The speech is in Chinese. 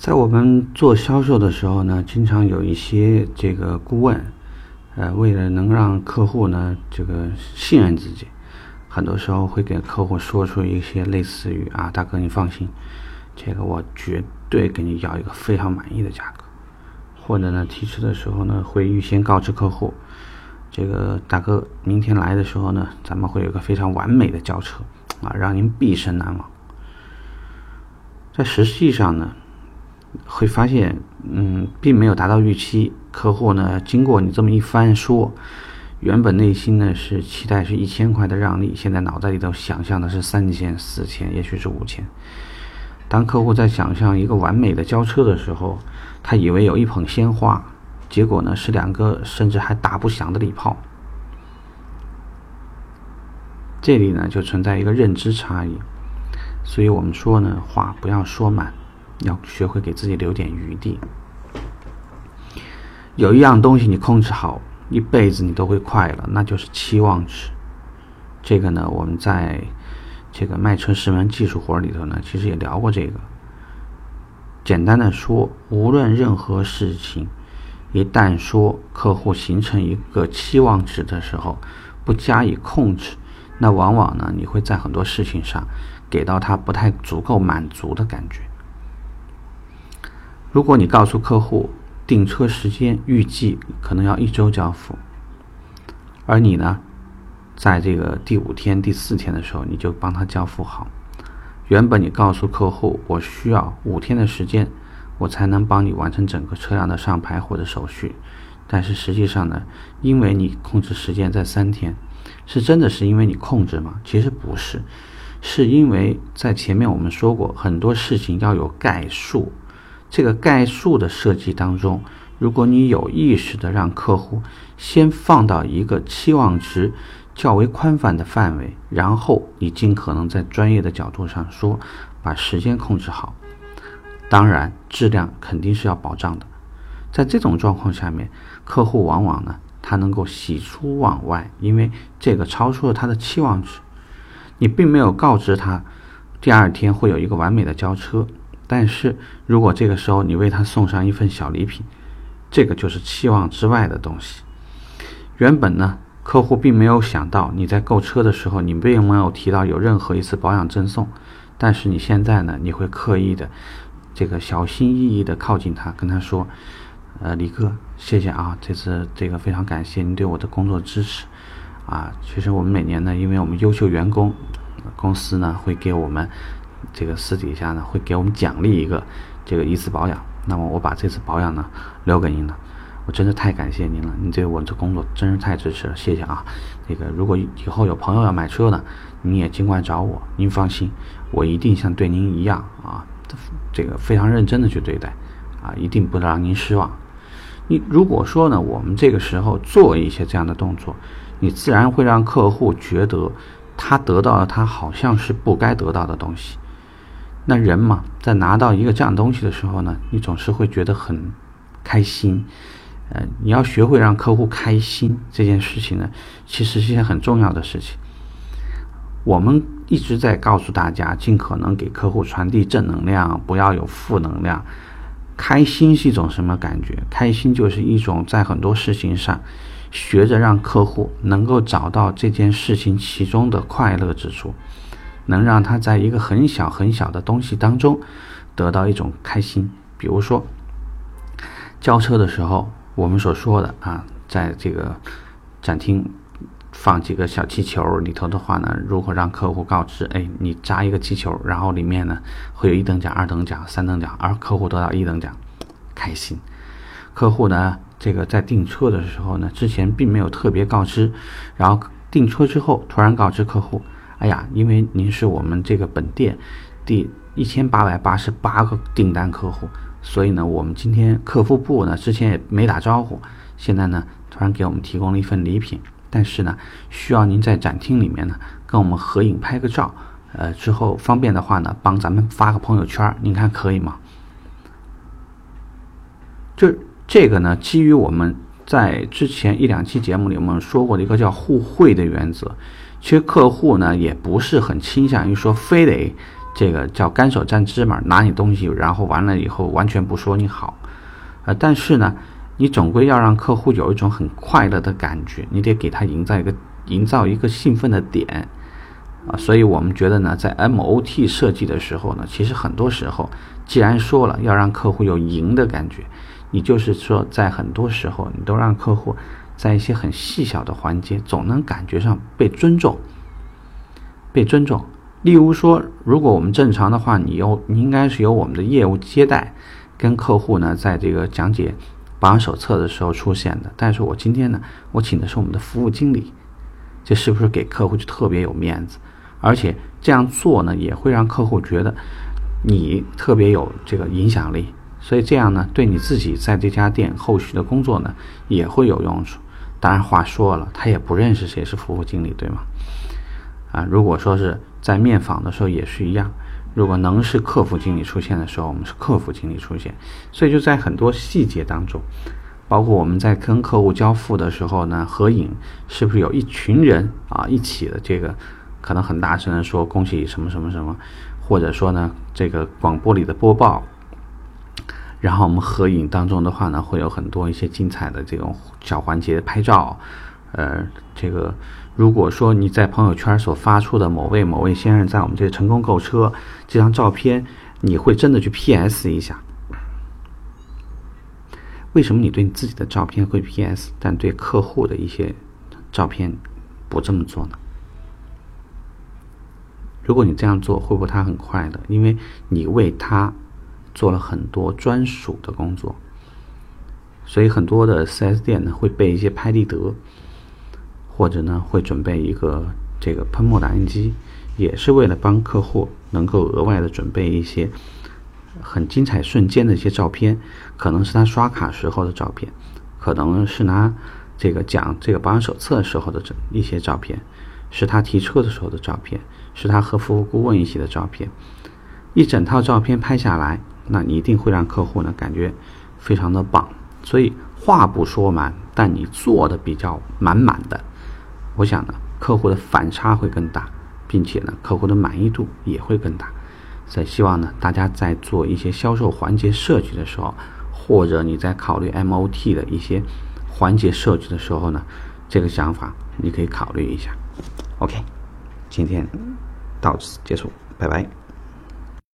在我们做销售的时候呢，经常有一些这个顾问，呃，为了能让客户呢这个信任自己，很多时候会给客户说出一些类似于啊，大哥你放心，这个我绝对给你要一个非常满意的价格，或者呢提车的时候呢会预先告知客户，这个大哥明天来的时候呢，咱们会有个非常完美的交车啊，让您毕生难忘。在实际上呢。会发现，嗯，并没有达到预期。客户呢，经过你这么一番说，原本内心呢是期待是一千块的让利，现在脑袋里头想象的是三千、四千，也许是五千。当客户在想象一个完美的交车的时候，他以为有一捧鲜花，结果呢是两个甚至还打不响的礼炮。这里呢就存在一个认知差异，所以我们说呢，话不要说满。要学会给自己留点余地。有一样东西你控制好，一辈子你都会快乐，那就是期望值。这个呢，我们在这个卖车十门技术活里头呢，其实也聊过这个。简单的说，无论任何事情，一旦说客户形成一个期望值的时候，不加以控制，那往往呢，你会在很多事情上给到他不太足够满足的感觉。如果你告诉客户订车时间预计可能要一周交付，而你呢，在这个第五天、第四天的时候，你就帮他交付好。原本你告诉客户我需要五天的时间，我才能帮你完成整个车辆的上牌或者手续，但是实际上呢，因为你控制时间在三天，是真的是因为你控制吗？其实不是，是因为在前面我们说过很多事情要有概述。这个概述的设计当中，如果你有意识的让客户先放到一个期望值较为宽泛的范围，然后你尽可能在专业的角度上说，把时间控制好，当然质量肯定是要保障的。在这种状况下面，客户往往呢，他能够喜出望外，因为这个超出了他的期望值。你并没有告知他，第二天会有一个完美的交车。但是如果这个时候你为他送上一份小礼品，这个就是期望之外的东西。原本呢，客户并没有想到你在购车的时候，你并没有提到有任何一次保养赠送。但是你现在呢，你会刻意的这个小心翼翼的靠近他，跟他说：“呃，李哥，谢谢啊，这次这个非常感谢您对我的工作支持啊。其实我们每年呢，因为我们优秀员工，公司呢会给我们。”这个私底下呢会给我们奖励一个这个一次保养，那么我把这次保养呢留给您了，我真的太感谢您了，您对我这工作真是太支持了，谢谢啊！那个如果以后有朋友要买车呢，您也尽管找我，您放心，我一定像对您一样啊，这个非常认真的去对待，啊，一定不能让您失望。你如果说呢，我们这个时候做一些这样的动作，你自然会让客户觉得他得到了他好像是不该得到的东西。那人嘛，在拿到一个这样东西的时候呢，你总是会觉得很开心。呃，你要学会让客户开心这件事情呢，其实是一件很重要的事情。我们一直在告诉大家，尽可能给客户传递正能量，不要有负能量。开心是一种什么感觉？开心就是一种在很多事情上，学着让客户能够找到这件事情其中的快乐之处。能让他在一个很小很小的东西当中得到一种开心，比如说交车的时候，我们所说的啊，在这个展厅放几个小气球里头的话呢，如何让客户告知，哎，你扎一个气球，然后里面呢会有一等奖、二等奖、三等奖，而客户得到一等奖，开心。客户呢，这个在订车的时候呢，之前并没有特别告知，然后订车之后突然告知客户。哎呀，因为您是我们这个本店第一千八百八十八个订单客户，所以呢，我们今天客服部呢之前也没打招呼，现在呢突然给我们提供了一份礼品，但是呢，需要您在展厅里面呢跟我们合影拍个照，呃，之后方便的话呢，帮咱们发个朋友圈，您看可以吗？就这个呢，基于我们在之前一两期节目里我们说过的一个叫互惠的原则。其实客户呢也不是很倾向于说非得这个叫干手沾芝麻，拿你东西，然后完了以后完全不说你好，呃，但是呢，你总归要让客户有一种很快乐的感觉，你得给他营造一个营造一个兴奋的点，啊，所以我们觉得呢，在 MOT 设计的时候呢，其实很多时候，既然说了要让客户有赢的感觉，你就是说在很多时候，你都让客户在一些很细小的环节，总能感觉上被尊重，被尊重。例如说，如果我们正常的话，你有你应该是由我们的业务接待跟客户呢，在这个讲解保养手册的时候出现的。但是我今天呢，我请的是我们的服务经理，这是不是给客户就特别有面子？而且这样做呢，也会让客户觉得你特别有这个影响力。所以这样呢，对你自己在这家店后续的工作呢，也会有用处。当然话说了，他也不认识谁是服务经理，对吗？啊，如果说是在面访的时候也是一样，如果能是客服经理出现的时候，我们是客服经理出现，所以就在很多细节当中，包括我们在跟客户交付的时候呢，合影是不是有一群人啊一起的这个，可能很大声的说恭喜什么什么什么，或者说呢这个广播里的播报，然后我们合影当中的话呢，会有很多一些精彩的这种小环节拍照，呃，这个。如果说你在朋友圈所发出的某位某位先生在我们这成功购车这张照片，你会真的去 PS 一下？为什么你对你自己的照片会 PS，但对客户的一些照片不这么做呢？如果你这样做，会不会他很快乐？因为你为他做了很多专属的工作，所以很多的 4S 店呢会备一些拍立得。或者呢，会准备一个这个喷墨打印机，也是为了帮客户能够额外的准备一些很精彩瞬间的一些照片，可能是他刷卡时候的照片，可能是拿这个讲这个保养手册时候的这一些照片，是他提车的时候的照片，是他和服务顾问一起的照片，一整套照片拍下来，那你一定会让客户呢感觉非常的棒。所以话不说满，但你做的比较满满的。我想呢，客户的反差会更大，并且呢，客户的满意度也会更大。所以希望呢，大家在做一些销售环节设计的时候，或者你在考虑 MOT 的一些环节设计的时候呢，这个想法你可以考虑一下。OK，今天到此结束，拜拜。